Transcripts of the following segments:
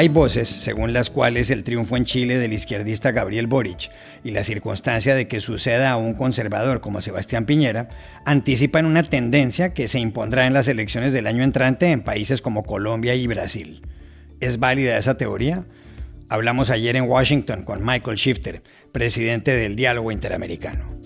Hay voces según las cuales el triunfo en Chile del izquierdista Gabriel Boric y la circunstancia de que suceda a un conservador como Sebastián Piñera anticipan una tendencia que se impondrá en las elecciones del año entrante en países como Colombia y Brasil. ¿Es válida esa teoría? Hablamos ayer en Washington con Michael Shifter, presidente del Diálogo Interamericano.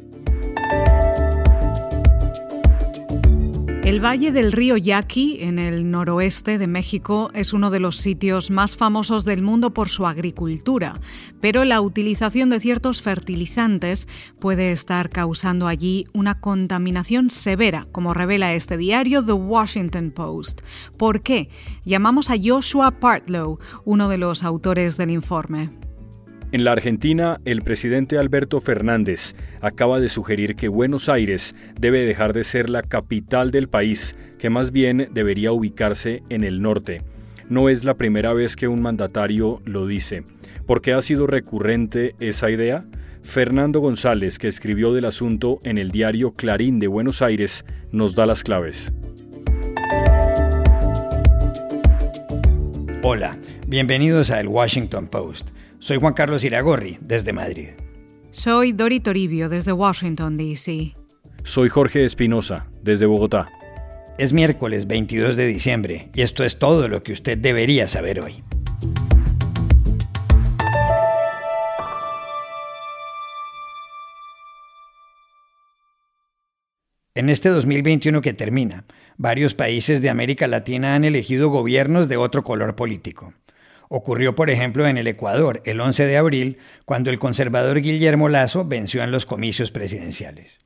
El Valle del río Yaqui, en el noroeste de México, es uno de los sitios más famosos del mundo por su agricultura, pero la utilización de ciertos fertilizantes puede estar causando allí una contaminación severa, como revela este diario The Washington Post. ¿Por qué? Llamamos a Joshua Partlow, uno de los autores del informe. En la Argentina, el presidente Alberto Fernández acaba de sugerir que Buenos Aires debe dejar de ser la capital del país, que más bien debería ubicarse en el norte. No es la primera vez que un mandatario lo dice. ¿Por qué ha sido recurrente esa idea? Fernando González, que escribió del asunto en el diario Clarín de Buenos Aires, nos da las claves. Hola, bienvenidos a El Washington Post. Soy Juan Carlos Iragorri, desde Madrid. Soy Dori Toribio, desde Washington, D.C. Soy Jorge Espinosa, desde Bogotá. Es miércoles 22 de diciembre y esto es todo lo que usted debería saber hoy. En este 2021 que termina, varios países de América Latina han elegido gobiernos de otro color político. Ocurrió, por ejemplo, en el Ecuador el 11 de abril, cuando el conservador Guillermo Lazo venció en los comicios presidenciales.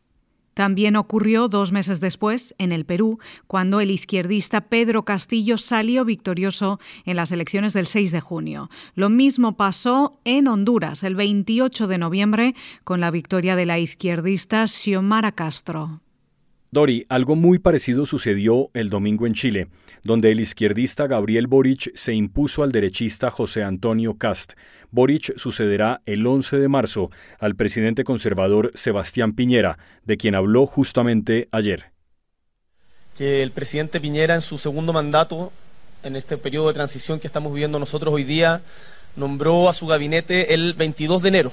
También ocurrió dos meses después en el Perú, cuando el izquierdista Pedro Castillo salió victorioso en las elecciones del 6 de junio. Lo mismo pasó en Honduras el 28 de noviembre con la victoria de la izquierdista Xiomara Castro. Dori, algo muy parecido sucedió el domingo en Chile, donde el izquierdista Gabriel Boric se impuso al derechista José Antonio Cast. Boric sucederá el 11 de marzo al presidente conservador Sebastián Piñera, de quien habló justamente ayer. Que el presidente Piñera en su segundo mandato, en este periodo de transición que estamos viviendo nosotros hoy día, nombró a su gabinete el 22 de enero,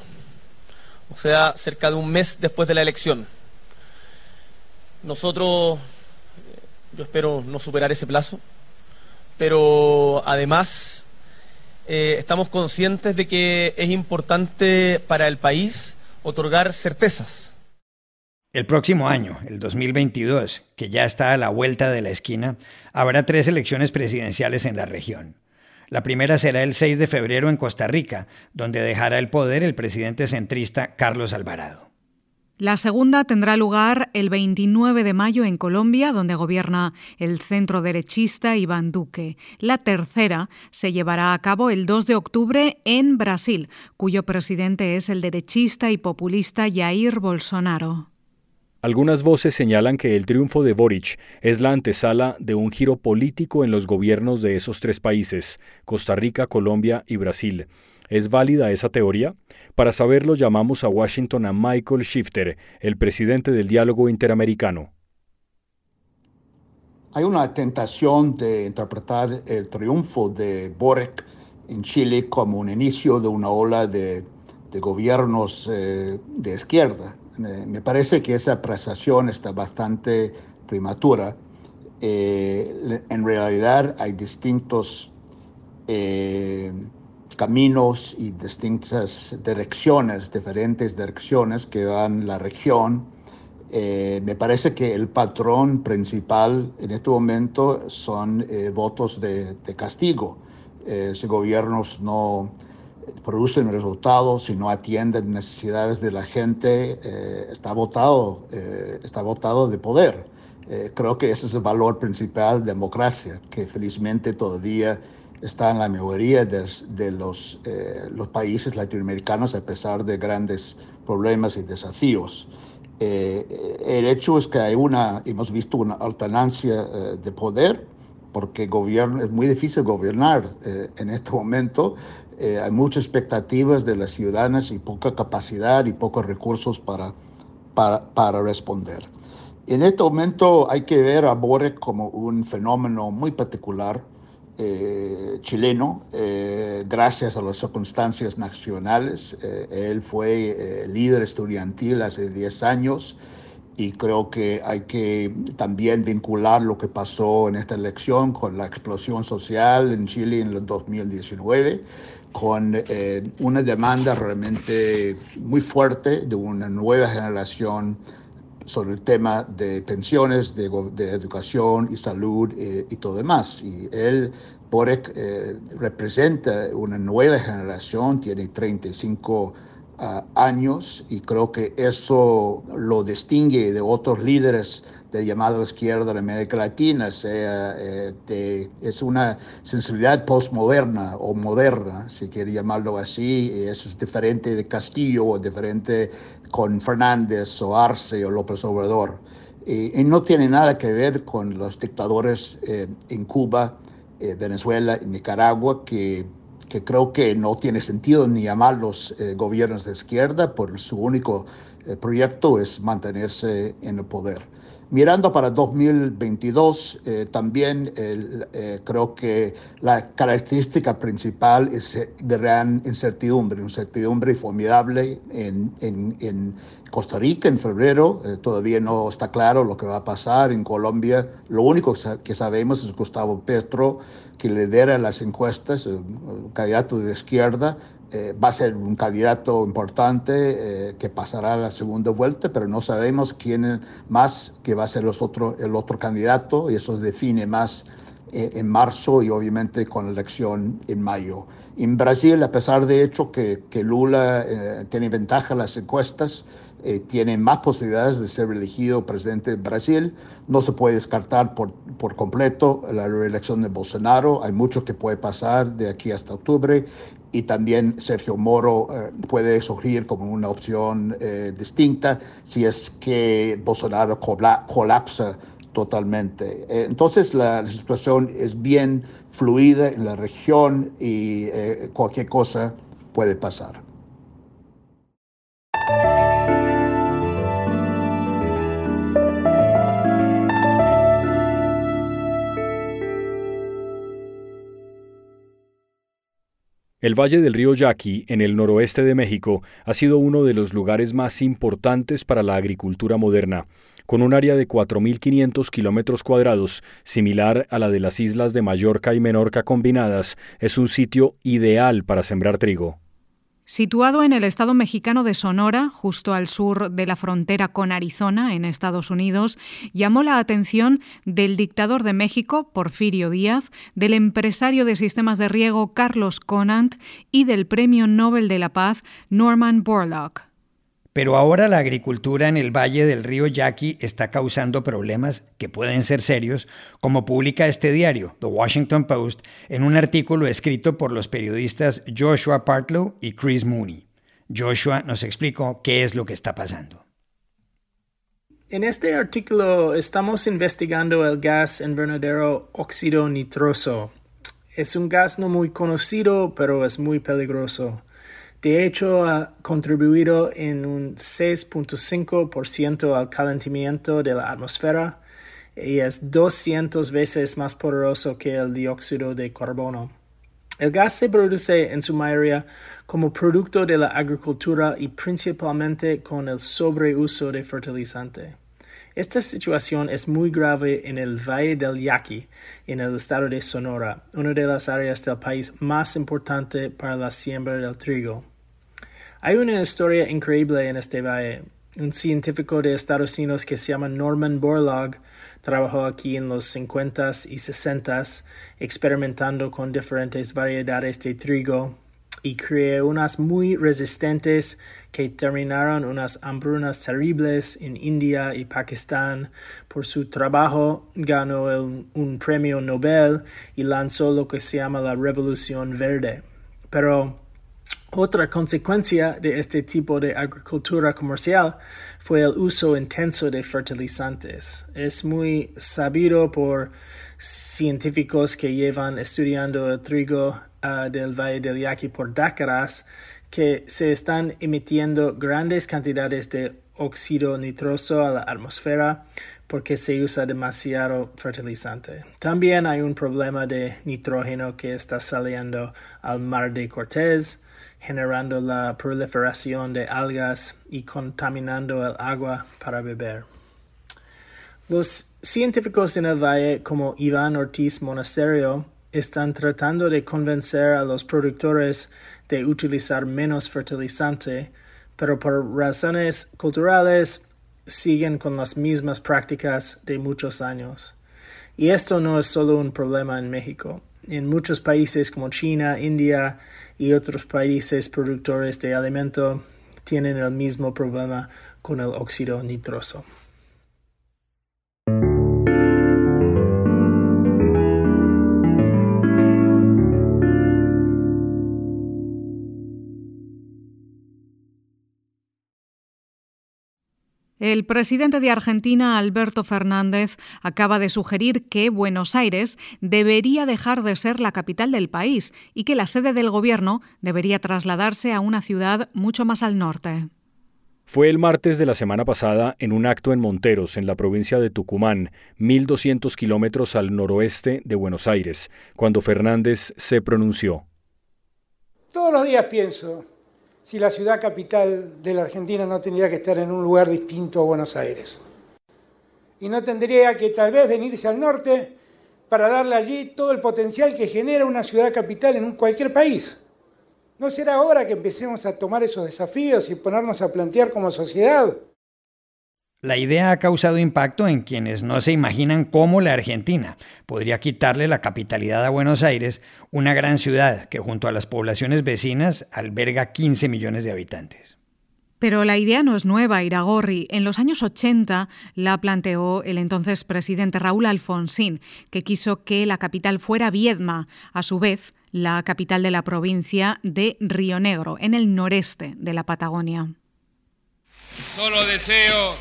o sea, cerca de un mes después de la elección. Nosotros, yo espero no superar ese plazo, pero además eh, estamos conscientes de que es importante para el país otorgar certezas. El próximo año, el 2022, que ya está a la vuelta de la esquina, habrá tres elecciones presidenciales en la región. La primera será el 6 de febrero en Costa Rica, donde dejará el poder el presidente centrista Carlos Alvarado. La segunda tendrá lugar el 29 de mayo en Colombia, donde gobierna el centro derechista Iván Duque. La tercera se llevará a cabo el 2 de octubre en Brasil, cuyo presidente es el derechista y populista Jair Bolsonaro. Algunas voces señalan que el triunfo de Boric es la antesala de un giro político en los gobiernos de esos tres países, Costa Rica, Colombia y Brasil. ¿Es válida esa teoría? Para saberlo llamamos a Washington a Michael Shifter, el presidente del Diálogo Interamericano. Hay una tentación de interpretar el triunfo de Boric en Chile como un inicio de una ola de, gobiernos eh, de izquierda. me parece que esa apreciación está bastante prematura. Eh, en realidad hay distintos eh, caminos y distintas direcciones, diferentes direcciones que van la región. Eh, me parece que el patrón principal en este momento son eh, votos de, castigo. Eh, si gobiernos no producen resultados, si no atienden necesidades de la gente, está votado, está votado de poder. creo que ese es el valor principal de democracia, que felizmente todavía está en la mayoría de, los, eh, los, países latinoamericanos a pesar de grandes problemas y desafíos. Eh, el hecho es que hay una, hemos visto una alternancia eh, de poder, porque gobierno, es muy difícil gobernar en este momento. hay muchas expectativas de las ciudadanas y poca capacidad y pocos recursos para, para, para responder. En este momento hay que ver a Boric como un fenómeno muy particular eh, chileno, gracias a las circunstancias nacionales. él fue líder estudiantil hace 10 años y creo que hay que también vincular lo que pasó en esta elección con la explosión social en Chile en el 2019, con eh, una demanda realmente muy fuerte de una nueva generación sobre el tema de pensiones, de, educación y salud eh, y todo demás. Y él, Borek, eh, representa una nueva generación, tiene 35 años años y creo que eso lo distingue de otros líderes del llamado izquierda de América Latina, sea, eh, es una sensibilidad postmoderna o moderna, si quiere llamarlo así, eso es diferente de Castillo o diferente con Fernández o Arce o López Obrador. Y, no tiene nada que ver con los dictadores eh, en Cuba, eh, Venezuela y Nicaragua que que creo que no tiene sentido ni llamar los eh, gobiernos de izquierda, por su único eh, proyecto es mantenerse en el poder. Mirando para 2022, eh, también creo que la característica principal es de gran incertidumbre, incertidumbre formidable en, Costa Rica en febrero. todavía no está claro lo que va a pasar en Colombia. Lo único que sabemos es Gustavo Petro que lidera las encuestas, candidato de izquierda, eh, va a ser un candidato importante eh, que pasará a la segunda vuelta, pero no sabemos quién más que va a ser los otro, el otro candidato y eso define más eh, en marzo y obviamente con la elección en mayo. En Brasil, a pesar de hecho que, que Lula tiene ventaja en las encuestas, tiene más posibilidades de ser elegido presidente de Brasil. No se puede descartar por, por completo la reelección de Bolsonaro. Hay mucho que puede pasar de aquí hasta octubre y también Sergio Moro eh, puede surgir como una opción eh, distinta si es que Bolsonaro colapsa totalmente. entonces la, situación es bien fluida en la región y cualquier cosa puede pasar. El Valle del Río Yaqui, en el noroeste de México, ha sido uno de los lugares más importantes para la agricultura moderna, con un área de 4.500 kilómetros cuadrados, similar a la de las islas de Mallorca y Menorca combinadas, es un sitio ideal para sembrar trigo. Situado en el estado mexicano de Sonora, justo al sur de la frontera con Arizona, en Estados Unidos, llamó la atención del dictador de México, Porfirio Díaz, del empresario de sistemas de riego Carlos Conant y del Premio Nobel de la Paz Norman Borlaug. Pero ahora la agricultura en el valle del río Yaqui está causando problemas que pueden ser serios, como publica este diario, The Washington Post, en un artículo escrito por los periodistas Joshua Partlow y Chris Mooney. Joshua nos explicó qué es lo que está pasando. En este artículo estamos investigando el gas invernadero óxido nitroso. Es un gas no muy conocido, pero es muy peligroso. De hecho, ha contribuido en un 6.5% al calentamiento de la atmósfera y es 200 veces más poderoso que el dióxido de carbono. El gas se produce en su mayoría como producto de la agricultura y principalmente con el sobreuso de fertilizante. Esta situación es muy grave en el Valle del Yaqui, en el estado de Sonora, una de las áreas del país más importante para la siembra del trigo. Hay una historia increíble en este valle. Un científico de Estados Unidos que se llama Norman Borlaug trabajó aquí en los 50s y 60s experimentando con diferentes variedades de trigo y creó unas muy resistentes que terminaron unas hambrunas terribles en India y Pakistán. Por su trabajo ganó un premio Nobel y lanzó lo que se llama la Revolución Verde. Pero otra consecuencia de este tipo de agricultura comercial fue el uso intenso de fertilizantes. Es muy sabido por científicos que llevan estudiando el trigo ah, del Valle del Yaqui por décadas que se están emitiendo grandes cantidades de óxido nitroso a la atmósfera porque se usa demasiado fertilizante. También hay un problema de nitrógeno que está saliendo al mar de Cortés, generando la proliferación de algas y contaminando el agua para beber. Los científicos en el valle como Iván Ortiz Monasterio están tratando de convencer a los productores de utilizar menos fertilizante, pero por razones culturales siguen con las mismas prácticas de muchos años. Y esto no es solo un problema en México. En muchos países como China, India y otros países productores de alimento tienen el mismo problema con el óxido nitroso. El presidente de Argentina, Alberto Fernández, acaba de sugerir que Buenos Aires debería dejar de ser la capital del país y que la sede del gobierno debería trasladarse a una ciudad mucho más al norte. Fue el martes de la semana pasada en un acto en Monteros, en la provincia de Tucumán, 1.200 kilómetros al noroeste de Buenos Aires, cuando Fernández se pronunció. Todos los días pienso, si la ciudad capital de la Argentina no tendría que estar en un lugar distinto a Buenos Aires. Y no tendría que tal vez venirse al norte para darle allí todo el potencial que genera una ciudad capital en cualquier país. ¿No será hora que empecemos a tomar esos desafíos y ponernos a plantear como sociedad? La idea ha causado impacto en quienes no se imaginan cómo la Argentina podría quitarle la capitalidad a Buenos Aires, una gran ciudad que junto a las poblaciones vecinas alberga 15 millones de habitantes. Pero la idea no es nueva, Iragorri. En los años 80 la planteó el entonces presidente Raúl Alfonsín, que quiso que la capital fuera Viedma, a su vez la capital de la provincia de Río Negro, en el noreste de la Patagonia. Solo deseo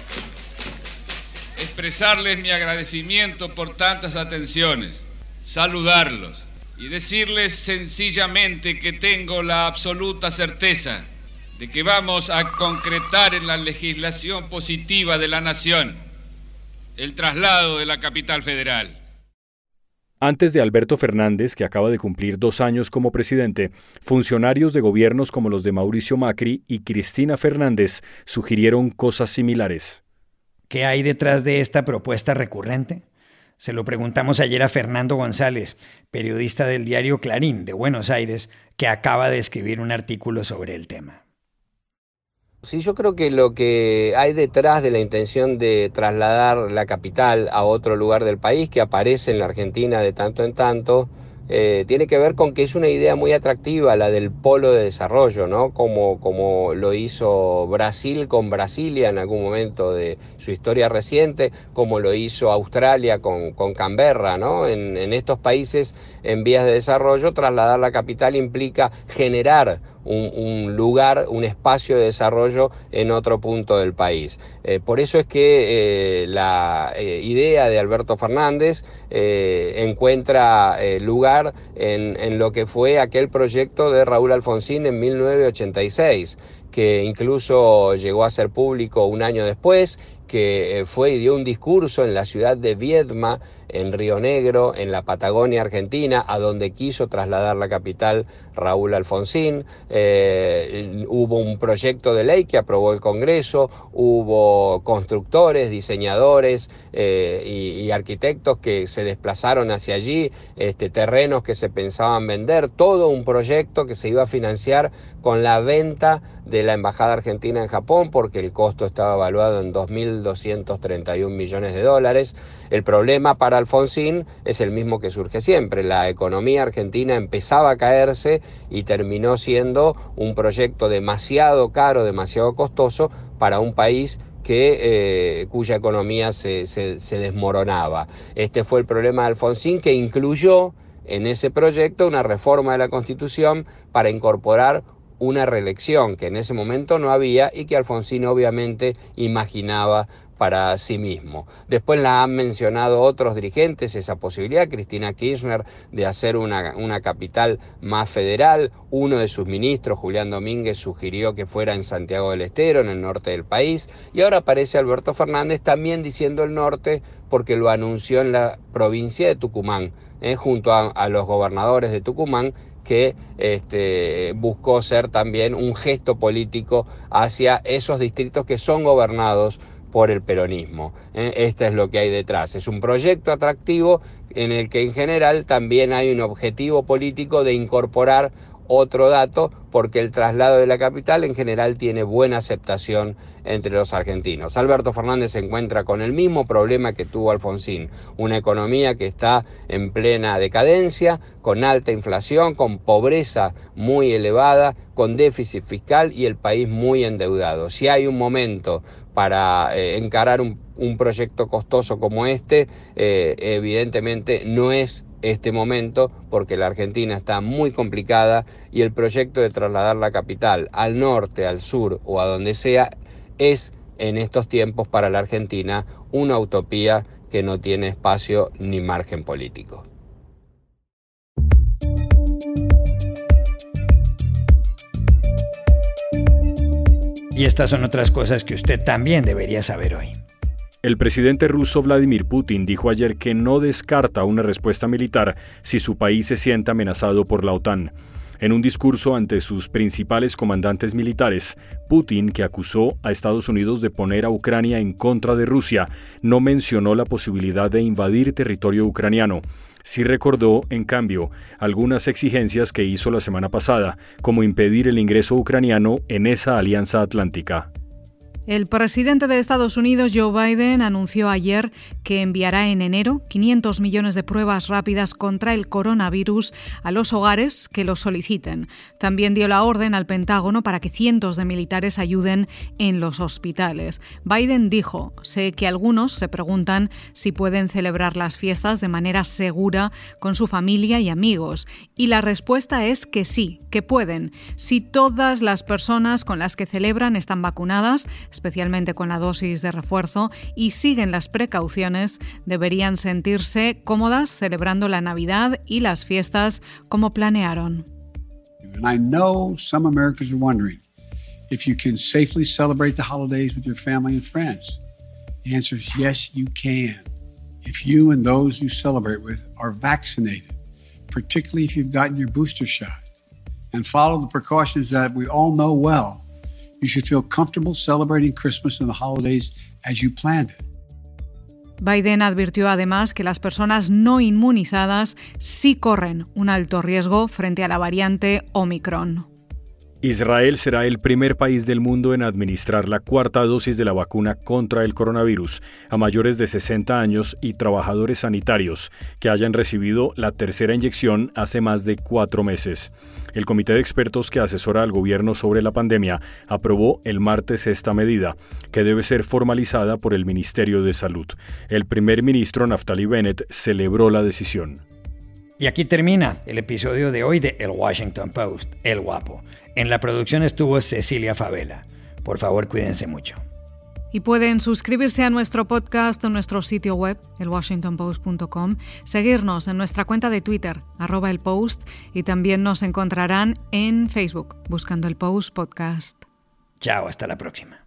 expresarles mi agradecimiento por tantas atenciones, saludarlos y decirles sencillamente que tengo la absoluta certeza de que vamos a concretar en la legislación positiva de la Nación el traslado de la capital federal. Antes de Alberto Fernández, que acaba de cumplir dos años como presidente, funcionarios de gobiernos como los de Mauricio Macri y Cristina Fernández sugirieron cosas similares. ¿Qué hay detrás de esta propuesta recurrente? Se lo preguntamos ayer a Fernando González, periodista del diario Clarín de Buenos Aires, que acaba de escribir un artículo sobre el tema. Sí, yo creo que lo que hay detrás de la intención de trasladar la capital a otro lugar del país, que aparece en la Argentina de tanto en tanto, eh, tiene que ver con que es una idea muy atractiva la del polo de desarrollo, ¿no? Como, como lo hizo Brasil con Brasilia en algún momento de su historia reciente, como lo hizo Australia con, con Canberra, ¿no? En, en estos países en vías de desarrollo, trasladar la capital implica generar un, lugar, un espacio de desarrollo en otro punto del país. Eh, por eso es que eh, la eh, idea de Alberto Fernández encuentra lugar en, en lo que fue aquel proyecto de Raúl Alfonsín en 1986 que incluso llegó a ser público un año después, que fue y dio un discurso en la ciudad de Viedma en Río Negro, en la Patagonia Argentina, a donde quiso trasladar la capital Raúl Alfonsín. Eh, hubo un proyecto de ley que aprobó el Congreso, hubo constructores, diseñadores eh, y, arquitectos que se desplazaron hacia allí, este, terrenos que se pensaban vender, todo un proyecto que se iba a financiar con la venta de la Embajada Argentina en Japón, porque el costo estaba evaluado en 2.231 millones de dólares. El problema para Alfonsín es el mismo que surge siempre. La economía argentina empezaba a caerse y terminó siendo un proyecto demasiado caro, demasiado costoso para un país que, eh, cuya economía se, se desmoronaba. Este fue el problema de Alfonsín que incluyó en ese proyecto una reforma de la Constitución para incorporar una reelección que en ese momento no había y que Alfonsín obviamente imaginaba para sí mismo. Después la han mencionado otros dirigentes, esa posibilidad, Cristina Kirchner, de hacer una, una capital más federal. Uno de sus ministros, Julián Domínguez, sugirió que fuera en Santiago del Estero, en el norte del país. Y ahora aparece Alberto Fernández también diciendo el norte porque lo anunció en la provincia de Tucumán, eh, junto a, los gobernadores de Tucumán que este, buscó ser también un gesto político hacia esos distritos que son gobernados por el peronismo. ¿eh? Esto es lo que hay detrás. Es un proyecto atractivo en el que en general también hay un objetivo político de incorporar otro dato, porque el traslado de la capital en general tiene buena aceptación entre los argentinos. Alberto Fernández se encuentra con el mismo problema que tuvo Alfonsín, una economía que está en plena decadencia, con alta inflación, con pobreza muy elevada, con déficit fiscal y el país muy endeudado. Si hay un momento para eh, encarar un, proyecto costoso como este, eh, evidentemente no es este momento porque la Argentina está muy complicada y el proyecto de trasladar la capital al norte, al sur o a donde sea es en estos tiempos para la Argentina una utopía que no tiene espacio ni margen político. Y estas son otras cosas que usted también debería saber hoy. El presidente ruso Vladimir Putin dijo ayer que no descarta una respuesta militar si su país se siente amenazado por la OTAN. En un discurso ante sus principales comandantes militares, Putin, que acusó a Estados Unidos de poner a Ucrania en contra de Rusia, no mencionó la posibilidad de invadir territorio ucraniano. Sí recordó, en cambio, algunas exigencias que hizo la semana pasada, como impedir el ingreso ucraniano en esa alianza atlántica. El presidente de Estados Unidos, Joe Biden, anunció ayer que enviará en enero 500 millones de pruebas rápidas contra el coronavirus a los hogares que lo soliciten. También dio la orden al Pentágono para que cientos de militares ayuden en los hospitales. Biden dijo, sé que algunos se preguntan si pueden celebrar las fiestas de manera segura con su familia y amigos. Y la respuesta es que sí, que pueden. Si todas las personas con las que celebran están vacunadas, especialmente con la dosis de refuerzo, y siguen las precauciones, deberían sentirse cómodas celebrando la Navidad y las fiestas como planearon. And I know some Americans are wondering if you can safely celebrate the holidays with your family and friends. The answer is yes, you can. If you and those you celebrate with are vaccinated, particularly if you've gotten your booster shot, and follow the precautions that we all know well You should feel comfortable celebrating Christmas and the holidays as you planned it. Biden advirtió además que las personas no inmunizadas sí corren un alto riesgo frente a la variante Omicron. Israel será el primer país del mundo en administrar la cuarta dosis de la vacuna contra el coronavirus a mayores de 60 años y trabajadores sanitarios que hayan recibido la tercera inyección hace más de cuatro meses. El comité de expertos que asesora al gobierno sobre la pandemia aprobó el martes esta medida, que debe ser formalizada por el Ministerio de Salud. El primer ministro Naftali Bennett celebró la decisión. Y aquí termina el episodio de hoy de El Washington Post, El Guapo. En la producción estuvo Cecilia Favela. Por favor, cuídense mucho. Y pueden suscribirse a nuestro podcast en nuestro sitio web, elwashingtonpost.com, seguirnos en nuestra cuenta de Twitter, arroba el post, y también nos encontrarán en Facebook, buscando el Post Podcast. Chao, hasta la próxima.